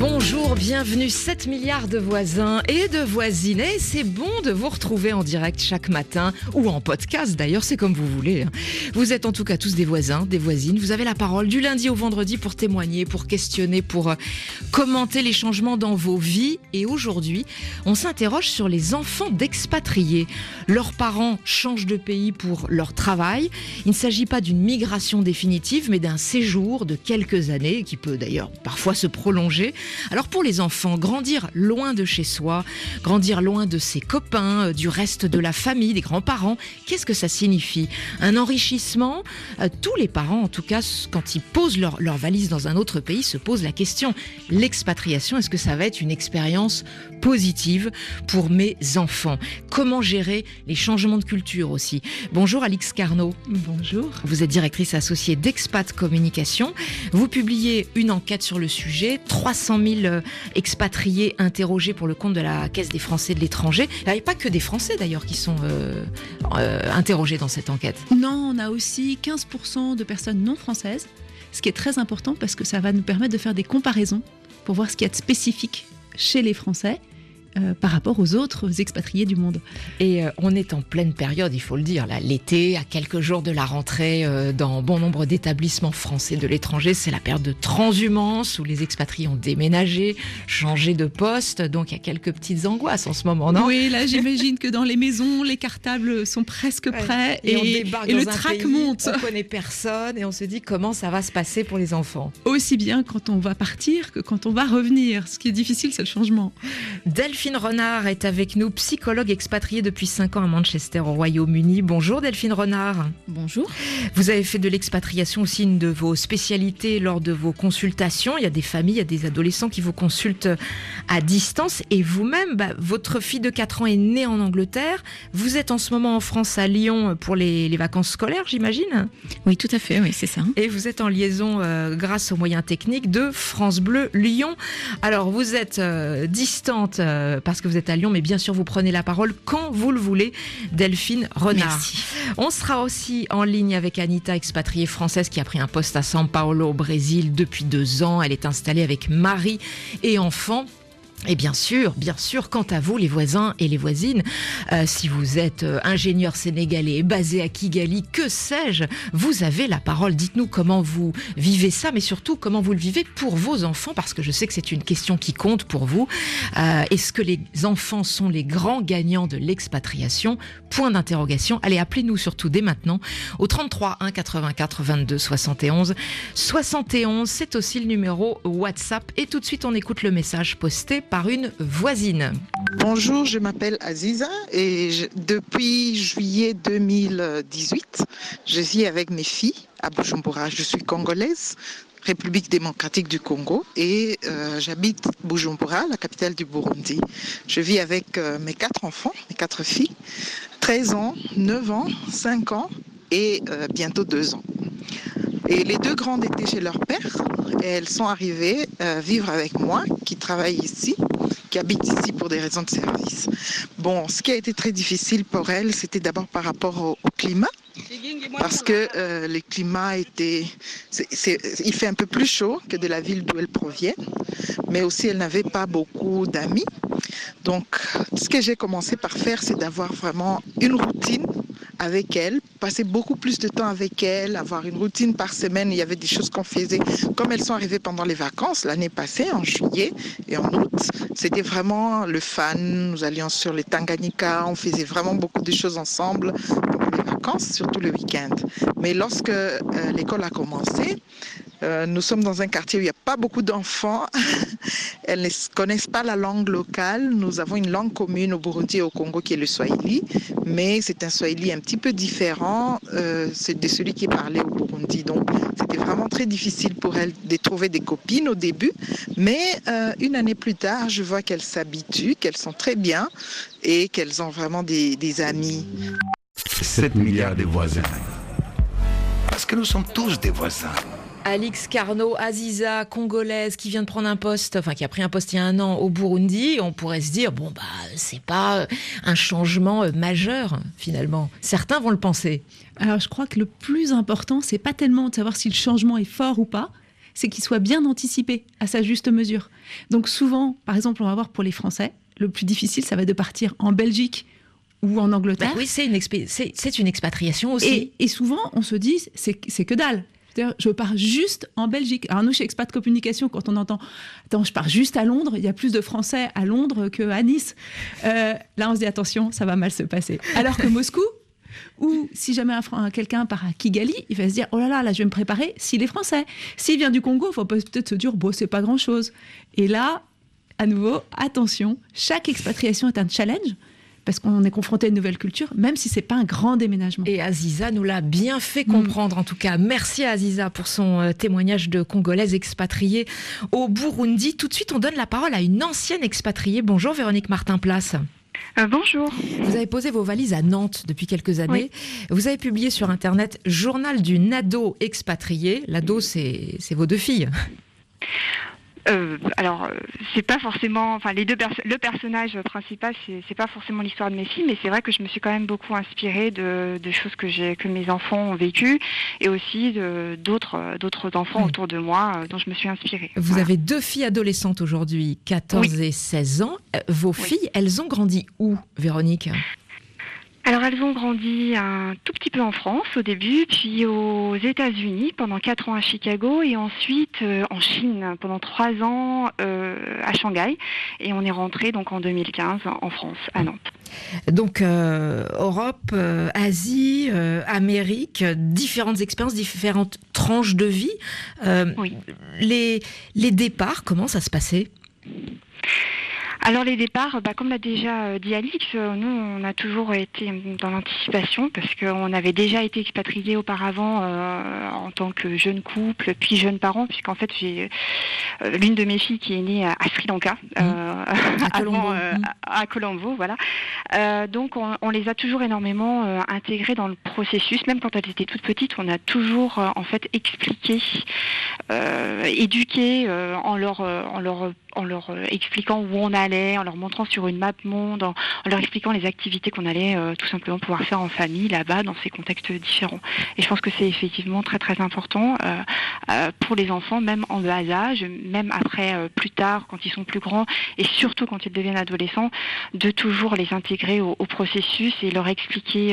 Bonjour, bienvenue 7 milliards de voisins et de voisines. Et c'est bon de vous retrouver en direct chaque matin ou en podcast d'ailleurs, c'est comme vous voulez. hein. Vous êtes en tout cas tous des voisins, des voisines. Vous avez la parole du lundi au vendredi pour témoigner, pour questionner, pour euh, commenter les changements dans vos vies. Et aujourd'hui, on s'interroge sur les enfants d'expatriés. Leurs parents changent de pays pour leur travail. Il ne s'agit pas d'une migration définitive, mais d'un séjour de quelques années qui peut d'ailleurs parfois se prolonger. Alors pour les enfants, grandir loin de chez soi, grandir loin de ses copains, euh, du reste de la famille, des grands-parents, qu'est-ce que ça signifie? Un enrichissement? Euh, Tous les parents, en tout cas, quand ils posent leur, leur valise dans un autre pays, se posent la question, l'expatriation, est-ce que ça va être une expérience positive pour mes enfants? Comment gérer les changements de culture aussi? Bonjour Alix Carnot. Bonjour. Vous êtes directrice associée d'Expat Communication. Vous publiez une enquête sur le sujet. 300 000 euh, expatriés interrogés pour le compte de la Caisse des Français de l'étranger. Il n'y a pas que des Français d'ailleurs qui sont euh, euh, interrogés dans cette enquête. Non, on a aussi 15% de personnes non françaises, ce qui est très important parce que ça va nous permettre de faire des comparaisons pour voir ce qu'il y a de spécifique chez les Français euh, par rapport aux autres expatriés du monde. Et euh, on est en pleine période, il faut le dire, là, l'été, à quelques jours de la rentrée, euh, dans bon nombre d'établissements français de l'étranger, c'est la période de transhumance où les expatriés ont déménagé, changé de poste, donc il y a quelques petites angoisses en ce moment, non? Oui, là j'imagine que dans les maisons, les cartables sont presque Ouais. prêts Et, on et, débarque et dans le un trac pays, monte. On connaît personne et on se dit comment ça va se passer pour les enfants. Aussi bien quand on va partir que quand on va revenir. Ce qui est difficile, c'est le changement. Delphine Renard est avec nous, psychologue expatriée depuis 5 ans à Manchester au Royaume-Uni. Bonjour Delphine Renard. Bonjour. Vous avez fait de l'expatriation aussi une de vos spécialités lors de vos consultations. Il y a des familles, il y a des adolescents qui vous consultent à distance. Et vous-même, bah, votre fille de 4 ans est née en Angleterre. Vous êtes en ce moment en France, à Lyon, pour les, les vacances scolaires, j'imagine Oui, tout à fait, oui, c'est ça. Et vous êtes en liaison euh, grâce aux moyens techniques de France Bleu Lyon. Alors vous êtes euh, distante euh, parce que vous êtes à Lyon, mais bien sûr vous prenez la parole quand vous le voulez, Delphine Renard. Merci. On sera aussi en ligne avec Anita, expatriée française qui a pris un poste à São Paulo au Brésil depuis deux ans. Elle est installée avec mari et enfants. Et bien sûr, bien sûr, quant à vous, les voisins et les voisines, euh, si vous êtes euh, ingénieur sénégalais basé à Kigali, que sais-je, vous avez la parole. Dites-nous comment vous vivez ça, mais surtout comment vous le vivez pour vos enfants, parce que je sais que c'est une question qui compte pour vous. Euh, Est-ce que les enfants sont les grands gagnants de l'expatriation? Point d'interrogation. Allez, appelez-nous surtout dès maintenant au 33 1 84 22 71 71. C'est aussi le numéro WhatsApp. Et tout de suite, on écoute le message posté par une voisine. Bonjour, je m'appelle Aziza et depuis juillet 2018, je vis avec mes filles à Bujumbura. Je suis congolaise, République démocratique du Congo et euh, j'habite Bujumbura, la capitale du Burundi. Je vis avec euh, mes quatre enfants, mes quatre filles, 13 ans, 9 ans, 5 ans et euh, bientôt 2 ans. Et les deux grandes étaient chez leur père et elles sont arrivées euh, vivre avec moi, qui travaille ici qui habitent ici pour des raisons de service. Bon, ce qui a été très difficile pour elle, c'était d'abord par rapport au, climat, parce que euh, le climat était, il fait un peu plus chaud que de la ville d'où elle provient, mais aussi elle n'avait pas beaucoup d'amis. Donc, ce que j'ai commencé par faire, c'est d'avoir vraiment une routine avec elle, passer beaucoup plus de temps avec elle, avoir une routine par semaine. Il y avait des choses qu'on faisait. Comme elles sont arrivées pendant les vacances l'année passée, en juillet et en août, c'était vraiment le fun. Nous allions sur les Tanganyika, on faisait vraiment beaucoup de choses ensemble pendant les vacances, surtout le week-end. Mais lorsque euh, l'école a commencé, euh, nous sommes dans un quartier où il n'y a pas beaucoup d'enfants. Elles ne connaissent pas la langue locale. Nous avons une langue commune au Burundi et au Congo qui est le Swahili, mais c'est un Swahili un petit peu différent euh, de celui qui est parlé au Burundi. Donc c'était vraiment très difficile pour elles de trouver des copines au début, mais euh, une année plus tard, je vois qu'elles s'habituent, qu'elles sont très bien et qu'elles ont vraiment des, des amis. 7 milliards de voisins. Parce que nous sommes tous des voisins. Alix Carnot, Aziza, congolaise, qui vient de prendre un poste, enfin qui a pris un poste il y a un an au Burundi, on pourrait se dire, bon, bah, c'est pas un changement euh, majeur, finalement. Certains vont le penser. Alors, je crois que le plus important, c'est pas tellement de savoir si le changement est fort ou pas, c'est qu'il soit bien anticipé à sa juste mesure. Donc, souvent, par exemple, on va voir pour les Français, le plus difficile, ça va de partir en Belgique ou en Angleterre. Bah oui, c'est une, c'est une expatriation aussi. Et, et souvent, on se dit, c'est que dalle je pars juste en Belgique. Alors nous, chez Expat Communication, quand on entend « Attends, je pars juste à Londres », il y a plus de Français à Londres qu'à Nice. Euh, là, on se dit « Attention, ça va mal se passer ». Alors que Moscou, ou si jamais quelqu'un part à Kigali, il va se dire « Oh là là, là, je vais me préparer s'il est français ». S'il vient du Congo, il faut peut-être se dire « Bon, c'est pas grand-chose ». Et là, à nouveau, attention, chaque expatriation est un challenge parce qu'on est confronté à une nouvelle culture, même si c'est pas un grand déménagement. Et Aziza nous l'a bien fait comprendre, en tout cas. Merci à Aziza pour son euh, témoignage de Congolaise expatriée au Burundi. Tout de suite, on donne la parole à une ancienne expatriée. Bonjour Véronique Martin-Place. Euh, bonjour. Vous avez posé vos valises à Nantes depuis quelques années. Vous avez publié sur Internet Journal du Nado expatrié. L'ado, c'est vos deux filles. Euh, alors, euh, c'est pas forcément, enfin, les deux le personnage principal, c'est pas forcément l'histoire de mes filles, mais c'est vrai que je me suis quand même beaucoup inspirée de, choses que j'ai, que mes enfants ont vécues, et aussi d'autres, d'autres enfants autour de moi euh, dont je me suis inspirée. Vous avez deux filles adolescentes aujourd'hui, 14 et 16 ans. Vos filles, elles ont grandi où, Véronique? Alors elles ont grandi un tout petit peu en France au début, puis aux États-Unis pendant quatre ans à Chicago et ensuite euh, en Chine pendant trois ans euh, à Shanghai et on est rentré donc en 2015 en France à Nantes. Donc euh, Europe, Asie, Amérique, différentes expériences, différentes tranches de vie. Oui. Les, les départs, comment ça se passait? Alors les départs, bah, comme l'a déjà euh, dit Alix, euh, nous on a toujours été dans l'anticipation parce qu'on avait déjà été expatriés auparavant euh, en tant que jeune couple, puis jeune parent, puisqu'en fait j'ai l'une de mes filles qui est née à, Sri Lanka, mmh. à, Colombo. Mmh. à, Colombo, voilà. donc on, les a toujours énormément intégrés dans le processus, même quand elles étaient toutes petites, on a toujours en fait expliqué, éduqué en leur en leur en leur expliquant où on allait, en leur montrant sur une map monde, en, leur expliquant les activités qu'on allait euh, tout simplement pouvoir faire en famille là-bas dans ces contextes différents. Et je pense que c'est effectivement très très important euh, pour les enfants, même en bas âge, même après plus tard quand ils sont plus grands et surtout quand ils deviennent adolescents, de toujours les intégrer au, processus et leur expliquer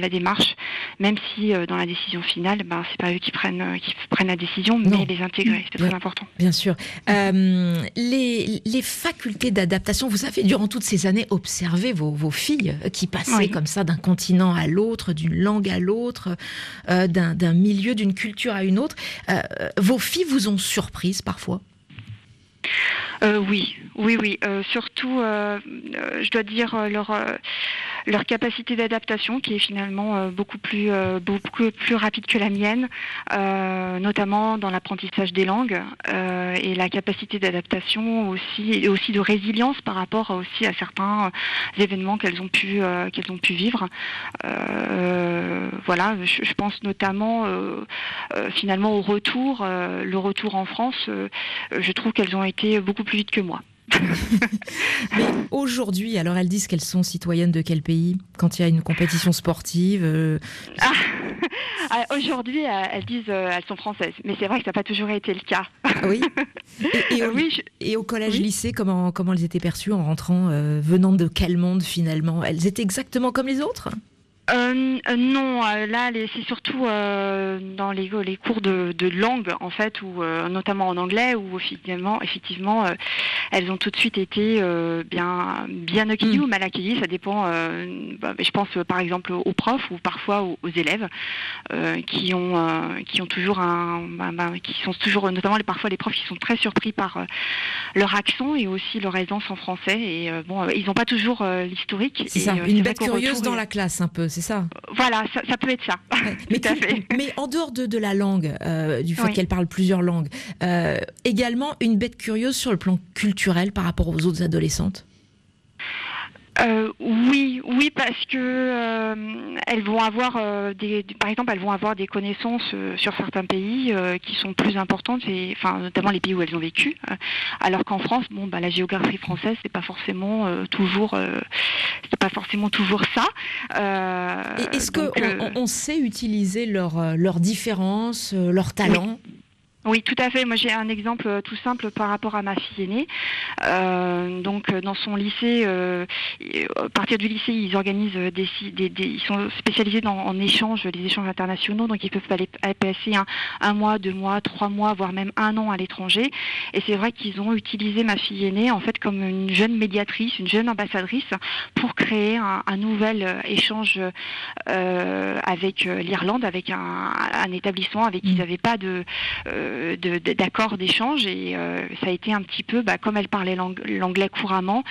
la démarche, même si dans la décision finale, ben c'est pas eux qui prennent qui prennent la décision, mais les intégrer, c'est très important. Bien sûr. les les, facultés d'adaptation, vous avez durant toutes ces années observé vos, filles qui passaient comme ça d'un continent à l'autre, d'une langue à l'autre, euh, d'un milieu, d'une culture à une autre. Euh, vos filles vous ont surprise parfois? Euh, Oui, oui, oui. surtout, je dois dire, leur leur capacité d'adaptation qui est finalement euh, beaucoup plus euh, beaucoup plus rapide que la mienne, euh, notamment dans l'apprentissage des langues et la capacité d'adaptation aussi et aussi de résilience par rapport aussi à certains événements qu'elles ont pu vivre. voilà, je, pense notamment finalement au retour, le retour en France. je trouve qu'elles ont été beaucoup plus vite que moi. Mais aujourd'hui, alors elles disent qu'elles sont citoyennes de quel pays quand il y a une compétition sportive euh, ah, ah, Aujourd'hui, euh, elles disent qu'elles euh, sont françaises, mais c'est vrai que ça n'a pas toujours été le cas. Ah oui. Et, au, oui, et au collège-lycée, comment comment elles étaient perçues en rentrant, venant de quel monde finalement? Elles étaient exactement comme les autres? Euh, euh, non, euh, là c'est surtout dans les, les cours de, langue en fait, ou notamment en anglais, où effectivement, effectivement elles ont tout de suite été bien bien accueillies mm. ou mal accueillies, ça dépend. Bah, je pense par exemple aux profs ou parfois aux, élèves qui ont qui ont toujours un, bah, bah, qui sont toujours notamment parfois les profs qui sont très surpris par leur accent et aussi leur aisance en français et bon ils n'ont pas toujours l'historique. C'est ça, une bête curieuse dans la classe un peu c'est ça. Voilà, ça, peut être ça. mais, mais, en dehors de, la langue, euh, du fait qu'elle parle plusieurs langues, euh, également une bête curieuse sur le plan culturel par rapport aux autres adolescentes? Euh, oui, oui, parce que euh, elles vont avoir euh, des, par exemple, elles vont avoir des connaissances sur certains pays qui sont plus importantes, et, enfin notamment les pays où elles ont vécu. alors qu'en France, bon, bah, la géographie française, c'est pas forcément toujours, c'est pas forcément toujours ça. Est-ce que on, sait utiliser leurs leurs différences, leurs talents? oui, tout à fait. Moi, j'ai un exemple euh, tout simple par rapport à ma fille aînée. Euh, donc, euh, dans son lycée, à partir du lycée, ils organisent des, des, des ils sont spécialisés dans, en échanges, les échanges internationaux. Donc, ils peuvent aller, passer un, un, mois, deux mois, trois mois, voire même un an à l'étranger. Et c'est vrai qu'ils ont utilisé ma fille aînée en fait comme une jeune médiatrice, une jeune ambassadrice pour créer un, un nouvel échange avec l'Irlande, avec un, un, établissement avec qui ils n'avaient pas de d'accord d'échange et euh, ça a été un petit peu, bah, comme elle parlait l'anglais couramment,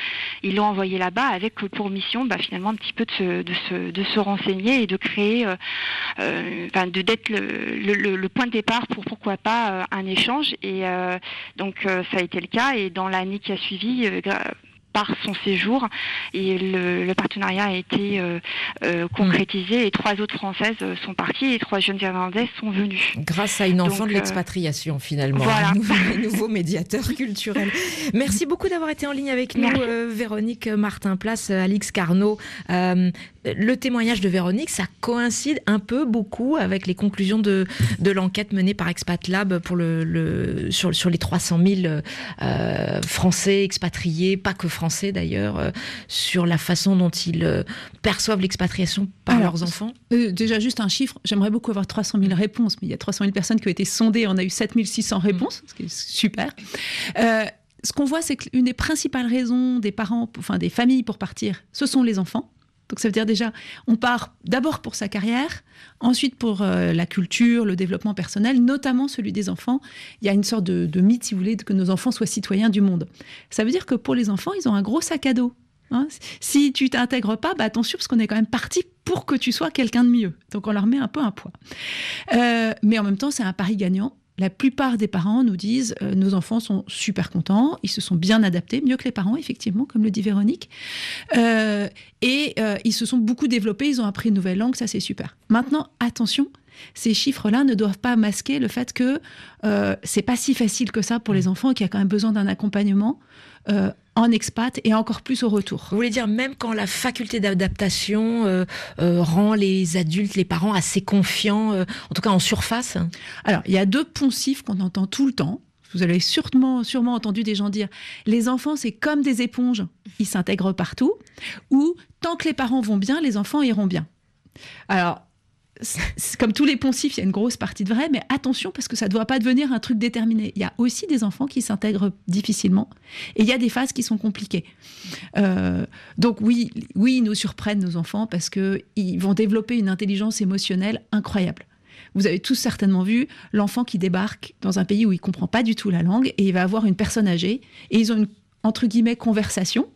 ils l'ont envoyé là-bas avec pour mission bah, finalement un petit peu de se, renseigner et de créer, euh, euh, enfin, de d'être le, le, le, point de départ pour pourquoi pas un échange. Et donc ça a été le cas. Et dans l'année qui a suivi par son séjour. Et le, partenariat a été euh, euh, concrétisé et trois autres Françaises euh, sont parties et trois jeunes Irlandaises sont venues. Grâce à une enfant de l'expatriation finalement, voilà. un nouveau, médiateur culturel. Merci beaucoup d'avoir été en ligne avec nous, Véronique Martin-Place, Alix Carnot le témoignage de Véronique, ça coïncide un peu beaucoup avec les conclusions de, de l'enquête menée par Expat Lab pour le, sur, sur les 300 000 euh, Français expatriés, pas que Français d'ailleurs, euh, sur la façon dont ils euh, perçoivent l'expatriation par leurs enfants? Déjà, juste un chiffre, j'aimerais beaucoup avoir 300 000 réponses, mais il y a 300 000 personnes qui ont été sondées, on a eu 7 600 réponses, ce qui est super ce qu'on voit, c'est qu'une des principales raisons des parents, enfin des familles pour partir, ce sont les enfants. Donc ça veut dire déjà, on part d'abord pour sa carrière, ensuite pour euh, la culture, le développement personnel, notamment celui des enfants. Il y a une sorte de, mythe, si vous voulez, que nos enfants soient citoyens du monde. Ça veut dire que pour les enfants, ils ont un gros sac à dos. Hein. Si tu t'intègres pas, bah attention, parce qu'on est quand même parti pour que tu sois quelqu'un de mieux. Donc on leur met un peu un poids. Euh, mais en même temps, c'est un pari gagnant la plupart des parents nous disent euh, nos enfants sont super contents, ils se sont bien adaptés, mieux que les parents, effectivement, comme le dit Véronique. Euh, et euh, ils se sont beaucoup développés, ils ont appris une nouvelle langue, ça c'est super. Maintenant, attention, ces chiffres-là ne doivent pas masquer le fait que c'est pas si facile que ça pour les enfants, qu'il y a quand même besoin d'un accompagnement en expat et encore plus au retour. Vous voulez dire même quand la faculté d'adaptation euh, euh, rend les adultes, les parents assez confiants, euh, en tout cas en surface? Alors, il y a deux poncifs qu'on entend tout le temps. Vous avez sûrement, sûrement entendu des gens dire les enfants, c'est comme des éponges, ils s'intègrent partout, ou tant que les parents vont bien, les enfants iront bien. Alors, comme tous les poncifs, il y a une grosse partie de vrai, mais attention parce que ça ne doit pas devenir un truc déterminé. Il y a aussi des enfants qui s'intègrent difficilement et il y a des phases qui sont compliquées. Euh, donc oui, oui, ils nous surprennent nos enfants parce qu'ils vont développer une intelligence émotionnelle incroyable. Vous avez tous certainement vu l'enfant qui débarque dans un pays où il comprend pas du tout la langue et il va avoir une personne âgée et ils ont une entre guillemets conversation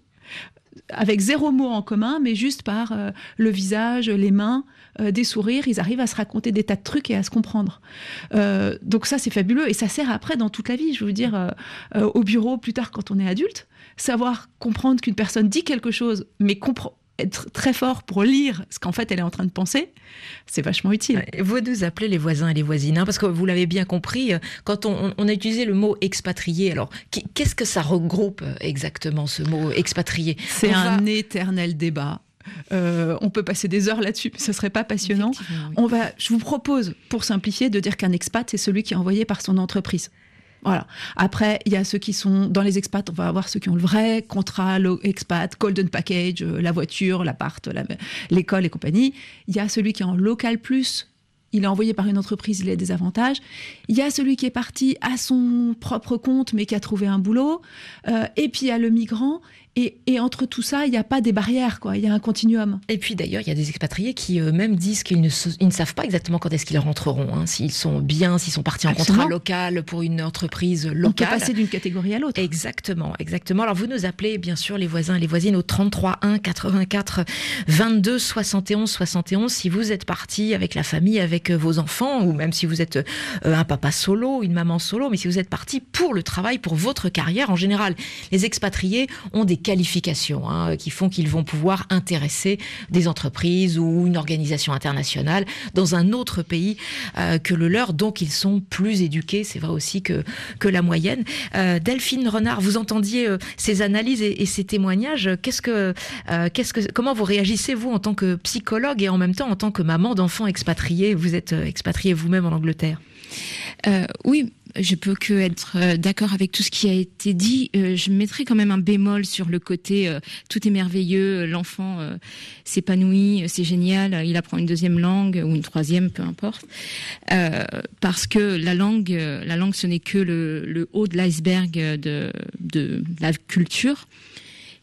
avec zéro mot en commun, mais juste par euh, le visage, les mains, euh, des sourires, ils arrivent à se raconter des tas de trucs et à se comprendre. Euh, donc ça, c'est fabuleux et ça sert après dans toute la vie. Je veux dire, au bureau, plus tard quand on est adulte, savoir comprendre qu'une personne dit quelque chose, mais comprend être très fort pour lire ce qu'en fait elle est en train de penser, c'est vachement utile. Vous nous appelez les voisins et les voisines, hein, parce que vous l'avez bien compris, euh, quand on, a utilisé le mot expatrié, alors qu'est-ce que ça regroupe euh, exactement ce mot expatrié? C'est un éternel débat. Euh, on peut passer des heures là-dessus, mais ce serait pas passionnant. On va, je vous propose, pour simplifier, de dire qu'un expat, c'est celui qui est envoyé par son entreprise. Voilà. Après, il y a ceux qui sont dans les expats, on va avoir ceux qui ont le vrai contrat expat, golden package, euh, la voiture, l'appart, l'école et compagnie. Il y a celui qui est en local plus, il est envoyé par une entreprise, il a des avantages. Il y a celui qui est parti à son propre compte, mais qui a trouvé un boulot. Euh, et puis il y a le migrant. Et, entre tout ça, il n'y a pas des barrières, quoi. Il y a un continuum. Et puis d'ailleurs, il y a des expatriés qui eux-mêmes disent qu'ils ne, ne, savent pas exactement quand est-ce qu'ils rentreront, hein. s'ils sont bien, s'ils sont partis en contrat local pour une entreprise locale. On peut passer d'une catégorie à l'autre. Exactement, exactement. Alors vous nous appelez bien sûr les voisins et les voisines au 33 1 84 22 71 71 si vous êtes parti avec la famille, avec euh, vos enfants, ou même si vous êtes euh, un papa solo, une maman solo, mais si vous êtes parti pour le travail, pour votre carrière en général. Les expatriés ont des qualifications hein, qui font qu'ils vont pouvoir intéresser des entreprises ou une organisation internationale dans un autre pays que le leur. Donc ils sont plus éduqués, c'est vrai aussi que, que la moyenne. Delphine Renard, vous entendiez ces analyses et, ces témoignages. Qu'est-ce que, qu'est-ce que, comment vous réagissez vous en tant que psychologue et en même temps en tant que maman d'enfants expatriés? Vous êtes expatriée vous-même en Angleterre? oui, je peux que être euh, d'accord avec tout ce qui a été dit. Euh, je mettrai quand même un bémol sur le côté euh, tout est merveilleux, l'enfant s'épanouit, c'est génial, il apprend une deuxième langue ou une troisième, peu importe, parce que la langue, la langue, ce n'est que le, haut de l'iceberg de, la culture.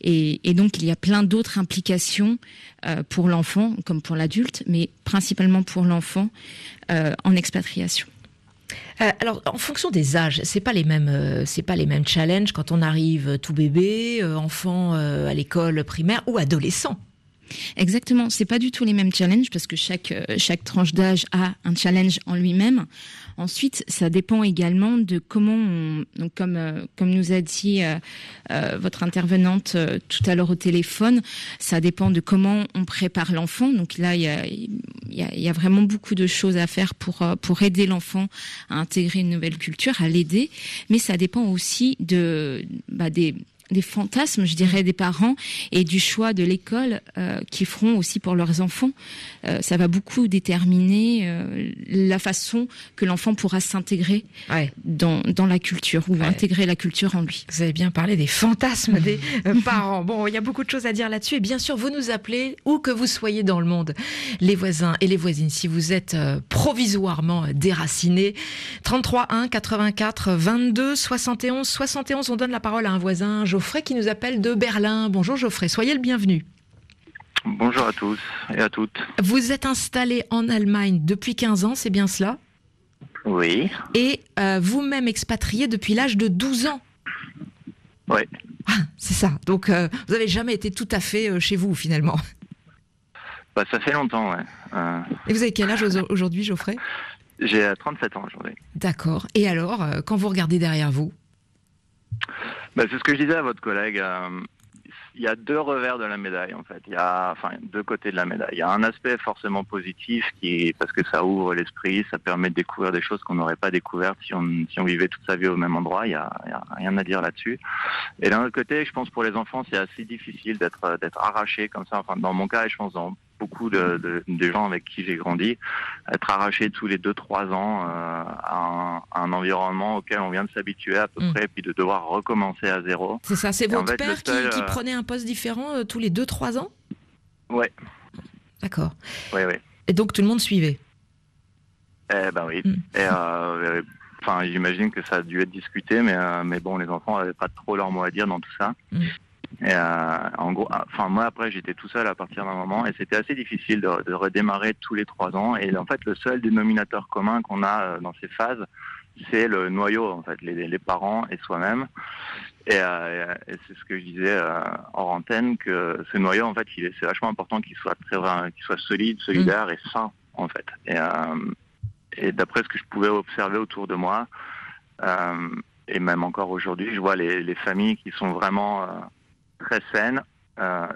Et, donc, il y a plein d'autres implications pour l'enfant, comme pour l'adulte, mais principalement pour l'enfant en expatriation. Euh, alors, en fonction des âges, c'est pas les mêmes, euh, c'est pas les mêmes challenges quand on arrive tout bébé, euh, enfant à l'école primaire ou adolescent. Exactement, c'est pas du tout les mêmes challenges parce que chaque chaque tranche d'âge a un challenge en lui-même. Ensuite, ça dépend également de comment, on, donc comme euh, comme nous a dit euh, euh, votre intervenante tout à l'heure au téléphone, ça dépend de comment on prépare l'enfant. Donc là, il y a, il y a, vraiment beaucoup de choses à faire pour pour aider l'enfant à intégrer une nouvelle culture, à l'aider. Mais ça dépend aussi de bah, des des fantasmes, je dirais, des parents et du choix de l'école euh, qu'ils feront aussi pour leurs enfants. Euh, ça va beaucoup déterminer euh, la façon que l'enfant pourra s'intégrer dans, dans la culture ou intégrer la culture en lui. Vous avez bien parlé des fantasmes des parents. Bon, il y a beaucoup de choses à dire là-dessus et bien sûr, vous nous appelez où que vous soyez dans le monde, les voisins et les voisines, si vous êtes provisoirement déracinés. 33 1 84 22 71 71, on donne la parole à un voisin, Geoffrey qui nous appelle de Berlin. Bonjour Geoffrey, soyez le bienvenu. Bonjour à tous et à toutes. Vous êtes installé en Allemagne depuis 15 ans, c'est bien cela? Oui. Et euh, vous-même expatrié depuis l'âge de 12 ans Oui. Ah, c'est ça. Donc euh, vous n'avez jamais été tout à fait euh, chez vous finalement bah, Ça fait longtemps, ouais. Et vous avez quel âge aujourd'hui, Geoffrey? J'ai 37 ans aujourd'hui. D'accord. Et alors, quand vous regardez derrière vous? Bah, c'est ce que je disais à votre collègue. Euh, il y a deux revers de la médaille en fait. Il y a enfin deux côtés de la médaille. Il y a un aspect forcément positif qui parce que ça ouvre l'esprit, ça permet de découvrir des choses qu'on n'aurait pas découvertes si on vivait toute sa vie au même endroit. Il y a, rien à dire là-dessus. Et d'un autre côté, je pense pour les enfants, c'est assez difficile d'être arraché comme ça. Enfin dans mon cas, je pense dans beaucoup de, de, de gens avec qui j'ai grandi, être arraché tous les 2-3 ans euh, à, un, environnement auquel on vient de s'habituer à peu mm. près, puis de devoir recommencer à zéro. C'est ça, c'est votre père qui, qui, euh, prenait un poste différent euh, tous les 2-3 ans? Ouais. D'accord. Oui, oui. Et donc tout le monde suivait? Eh ben oui. Mm. Et enfin, j'imagine que ça a dû être discuté, mais, mais bon, les enfants n'avaient pas trop leur mot à dire dans tout ça. Mm. Et euh, en gros, ah, enfin moi après j'étais tout seul à partir d'un moment et c'était assez difficile de, redémarrer tous les trois ans. Et en fait le seul dénominateur commun qu'on a euh, dans ces phases, c'est le noyau en fait, les, parents et soi-même. Et, euh, et c'est ce que je disais euh, hors antenne que ce noyau en fait, c'est vachement important qu'il soit très, qu'il soit solide, solidaire et sain en fait. Et, euh, et d'après ce que je pouvais observer autour de moi. Euh, et même encore aujourd'hui, je vois les, les, familles qui sont vraiment très saine. Euh,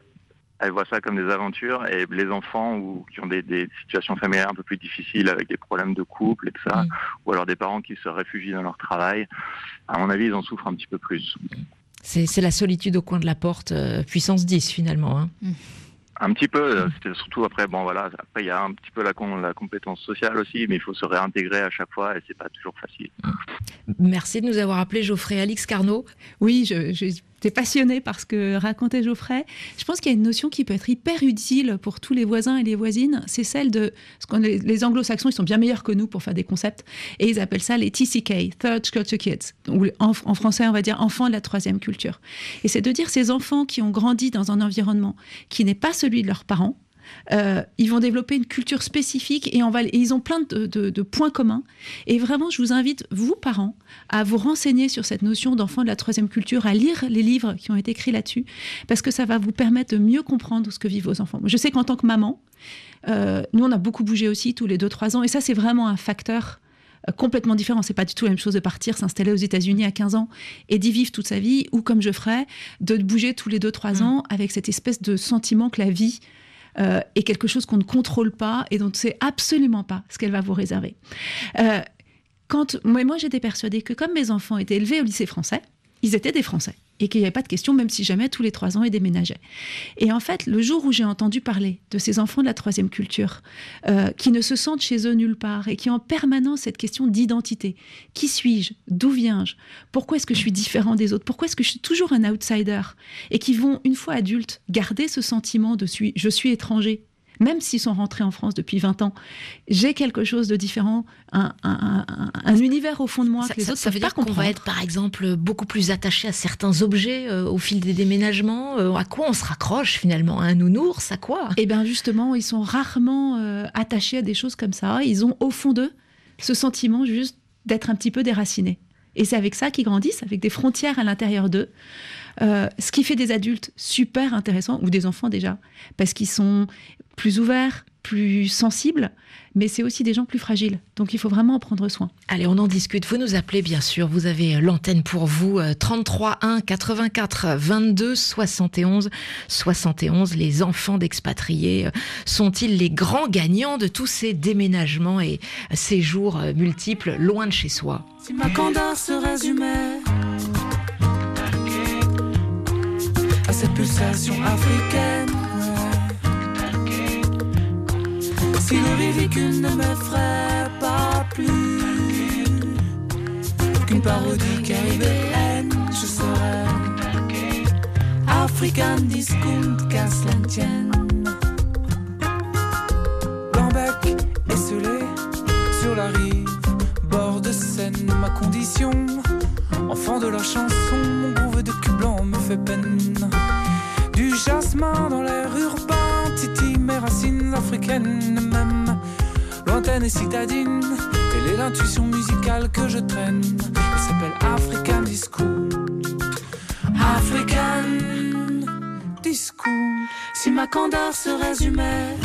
elle voit ça comme des aventures et les enfants ou qui ont des, situations familiales un peu plus difficiles avec des problèmes de couple et tout ça, mm. ou alors des parents qui se réfugient dans leur travail, à mon avis, ils en souffrent un petit peu plus. C'est la solitude au coin de la porte, euh, puissance 10 finalement. Hein. Mm. Un petit peu, euh, c'était surtout après, bon voilà, après il y a un petit peu la, la compétence sociale aussi, mais il faut se réintégrer à chaque fois et c'est pas toujours facile. Merci de nous avoir appelé Geoffrey Alix Carnot. Oui, je, je J'étais passionnée par ce que racontait Geoffrey. Je pense qu'il y a une notion qui peut être hyper utile pour tous les voisins et les voisines. C'est celle de ce qu'on les, anglo-saxons, ils sont bien meilleurs que nous pour faire des concepts. Et ils appellent ça les TCK, Third Culture Kids. En, en français, on va dire enfants de la troisième culture. Et c'est de dire ces enfants qui ont grandi dans un environnement qui n'est pas celui de leurs parents, euh, ils vont développer une culture spécifique et, on va, ils ont plein de, points communs. Et vraiment, je vous invite, vous, parents, à vous renseigner sur cette notion d'enfant de la troisième culture, à lire les livres qui ont été écrits là-dessus, parce que ça va vous permettre de mieux comprendre ce que vivent vos enfants. Je sais qu'en tant que maman, euh, nous, on a beaucoup bougé aussi tous les 2-3 ans, et ça, c'est vraiment un facteur complètement différent. C'est pas du tout la même chose de partir s'installer aux États-Unis à 15 ans et d'y vivre toute sa vie, ou comme je ferais, de bouger tous les 2-3 mm. ans avec cette espèce de sentiment que la vie euh, est quelque chose qu'on ne contrôle pas et dont on ne sait absolument pas ce qu'elle va vous réserver. Euh, quand, moi, moi j'étais persuadée que comme mes enfants étaient élevés au lycée français, ils étaient des Français et qu'il n'y avait pas de question, même si jamais tous les trois ans ils déménageaient. Et en fait, le jour où j'ai entendu parler de ces enfants de la troisième culture, euh, qui ne se sentent chez eux nulle part et qui ont en permanence cette question d'identité, qui suis-je, d'où viens-je, pourquoi est-ce que je suis différent des autres, pourquoi est-ce que je suis toujours un outsider, et qui vont une fois adultes garder ce sentiment de je suis étranger même s'ils sont rentrés en France depuis 20 ans, j'ai quelque chose de différent, un, univers au fond de moi ça, que les ça, autres ça veut dire qu'on va être, par exemple, beaucoup plus attaché à certains objets euh, au fil des déménagements. Euh, à quoi on se raccroche finalement? Un nounours À quoi? Eh bien, justement, ils sont rarement euh, attachés à des choses comme ça. Ils ont au fond d'eux ce sentiment juste d'être un petit peu déracinés. Et c'est avec ça qu'ils grandissent, avec des frontières à l'intérieur d'eux. ce qui fait des adultes super intéressants, ou des enfants déjà, parce qu'ils sont plus ouverts, plus sensibles, mais c'est aussi des gens plus fragiles. Donc il faut vraiment en prendre soin. Allez, on en discute. Vous nous appelez, bien sûr. Vous avez euh, l'antenne pour vous. 33 1 84 22 71 71. Les enfants d'expatriés euh, sont-ils les grands gagnants de tous ces déménagements et euh, séjours multiples loin de chez soi? Si ma candeur se résumait à cette pulsation africaine Si le ridicule ne m'effraie pas plus qu'une parodie caribéenne, je serais African Discount casse tienne. Blanc-bec esselé sur la rive, bord de Seine, ma condition. Enfant de la chanson, mon groove de cul blanc me fait peine. Du jasmin dans l'air urbain, racines africaines et citadine. Telle est l'intuition musicale que je traîne. Elle s'appelle African Disco. African Disco. Si ma candeur se résumait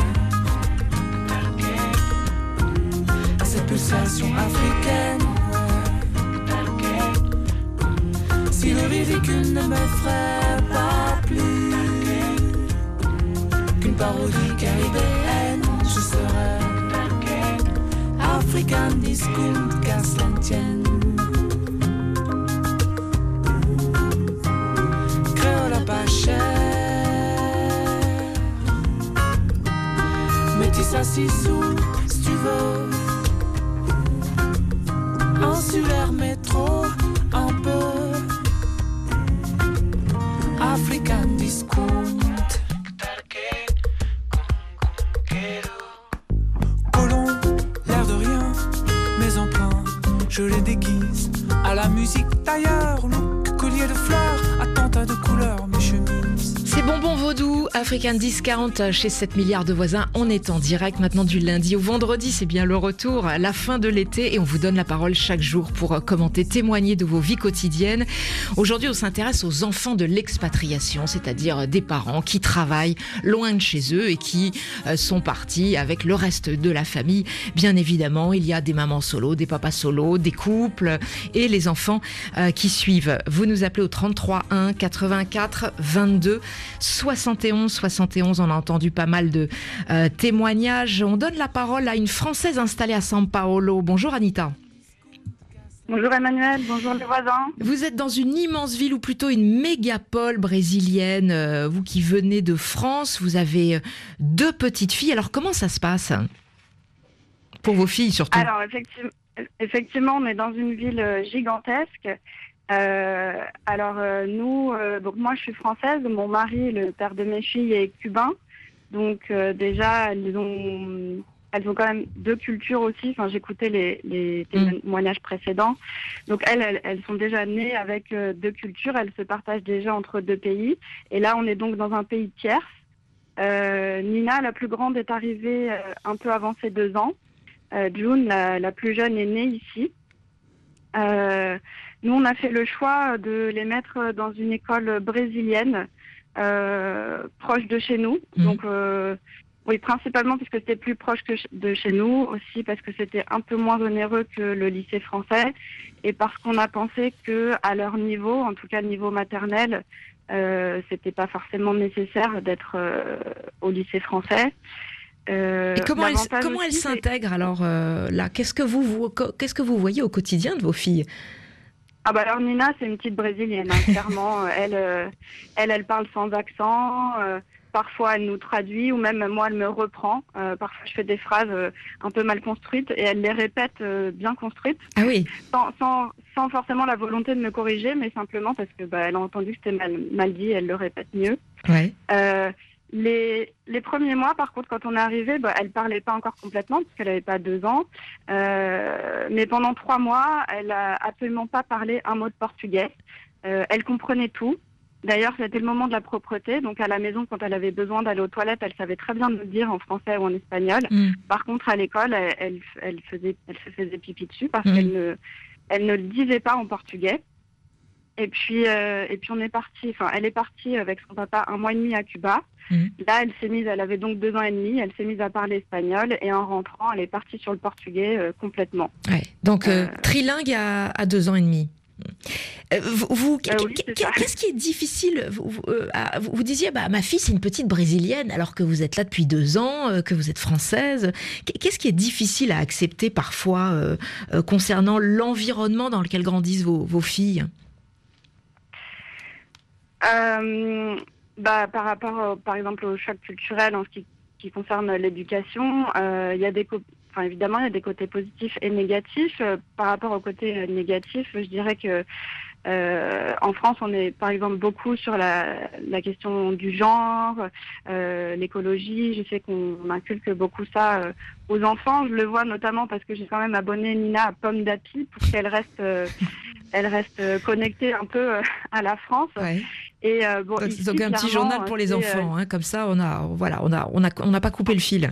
à cette pulsation africaine. Si le ridicule ne m'effraie pas plus qu'une parodie caribéenne, African Discours casse l'antienne. Créole pas cher. Métis à six sous, si tu veux. Insulaire métro, un peu. African Discours. Vaudou, African Discount chez 7 milliards de voisins. On est en direct maintenant du lundi au vendredi, c'est bien le retour, la fin de l'été et on vous donne la parole chaque jour pour commenter, témoigner de vos vies quotidiennes. Aujourd'hui, on s'intéresse aux enfants de l'expatriation, c'est-à-dire des parents qui travaillent loin de chez eux et qui euh, sont partis avec le reste de la famille. Bien évidemment, il y a des mamans solo, des papas solo, des couples et les enfants euh, qui suivent. Vous nous appelez au 33 1 84 22 71 71. On a entendu pas mal de euh, témoignages. On donne la parole à une Française installée à São Paulo. Bonjour Anita. Bonjour Emmanuel, bonjour les voisins. Vous êtes dans une immense ville ou plutôt une mégapole brésilienne. Euh, vous qui venez de France, vous avez deux petites filles. Alors comment ça se passe? Pour vos filles surtout. Alors effectivement, effectivement, on est dans une ville euh, gigantesque. Euh, alors euh, nous, donc moi je suis française, mon mari, le père de mes filles, est cubain. Donc déjà, elles ont, elles ont quand même deux cultures aussi. Enfin, j'écoutais les, les mm. témoignages précédents. Donc elles, elles, sont déjà nées avec deux cultures. Elles se partagent déjà entre deux pays. Et là, on est donc dans un pays tiers. Nina, la plus grande, est arrivée un peu avant ses deux ans. Euh, June, la, plus jeune, est née ici. Euh, nous, on a fait le choix de les mettre dans une école brésilienne euh, proche de chez nous. Mhm. Donc, Oui, principalement parce que c'était plus proche que de chez nous, aussi parce que c'était un peu moins onéreux que le lycée français, et parce qu'on a pensé que à leur niveau, en tout cas niveau maternel, euh, c'était pas forcément nécessaire d'être euh, au lycée français. Euh, et comment elles, comment elles s'intègrent alors euh, là? Qu'est-ce que vous, vous qu'est-ce que vous voyez au quotidien de vos filles? Ah bah alors Nina c'est une petite brésilienne hein, clairement elle, elle elle parle sans accent parfois elle nous traduit ou même moi elle me reprend. Euh, parfois je fais des phrases euh, un peu mal construites et elle les répète euh, bien construites. Ah oui. Sans, sans, sans, forcément la volonté de me corriger, mais simplement parce que bah, elle a entendu que c'était mal, mal dit, elle le répète mieux. Ouais. Les, les, premiers mois, par contre, quand on est arrivé, bah, elle parlait pas encore complètement parce qu'elle n'avait pas deux ans. mais pendant trois mois, elle a absolument pas parlé un mot de portugais. elle comprenait tout. D'ailleurs, c'était le moment de la propreté. Donc, à la maison, quand elle avait besoin d'aller aux toilettes, elle savait très bien nous dire en français ou en espagnol. Mm. Par contre, à l'école, elle, elle, faisait, elle se faisait pipi dessus parce mm. qu'elle ne, elle ne le disait pas en portugais. Et puis, euh, et puis on est parti. Enfin, elle est partie avec son papa un mois et demi à Cuba. Mm. Là, elle s'est mise. Elle avait donc deux ans et demi. Elle s'est mise à parler espagnol et en rentrant, elle est partie sur le portugais euh, complètement. Ouais. Donc euh, trilingue à, à deux ans et demi. Vous, qu'est-ce qui est difficile vous, vous, disiez, bah, ma fille, c'est une petite brésilienne, alors que vous êtes là depuis deux ans, que vous êtes française. Qu'est-ce qui est difficile à accepter parfois concernant l'environnement dans lequel grandissent vos, filles? Bah, Par rapport, par exemple, au choc culturel en ce qui, concerne l'éducation, il y a des, évidemment, il y a des côtés positifs et négatifs. Euh, par rapport au côté euh, négatif, je dirais que euh, en France, on est par exemple beaucoup sur la, question du genre, l'écologie. Je sais qu'on inculque beaucoup ça aux enfants. Je le vois notamment parce que j'ai quand même abonné Nina à Pomme d'Api pour qu'elle reste, elle reste connectée un peu à la France. Et bon, donc, un petit journal pour les enfants, hein, comme ça, on a, voilà, on a, on a, on n'a pas coupé le fil.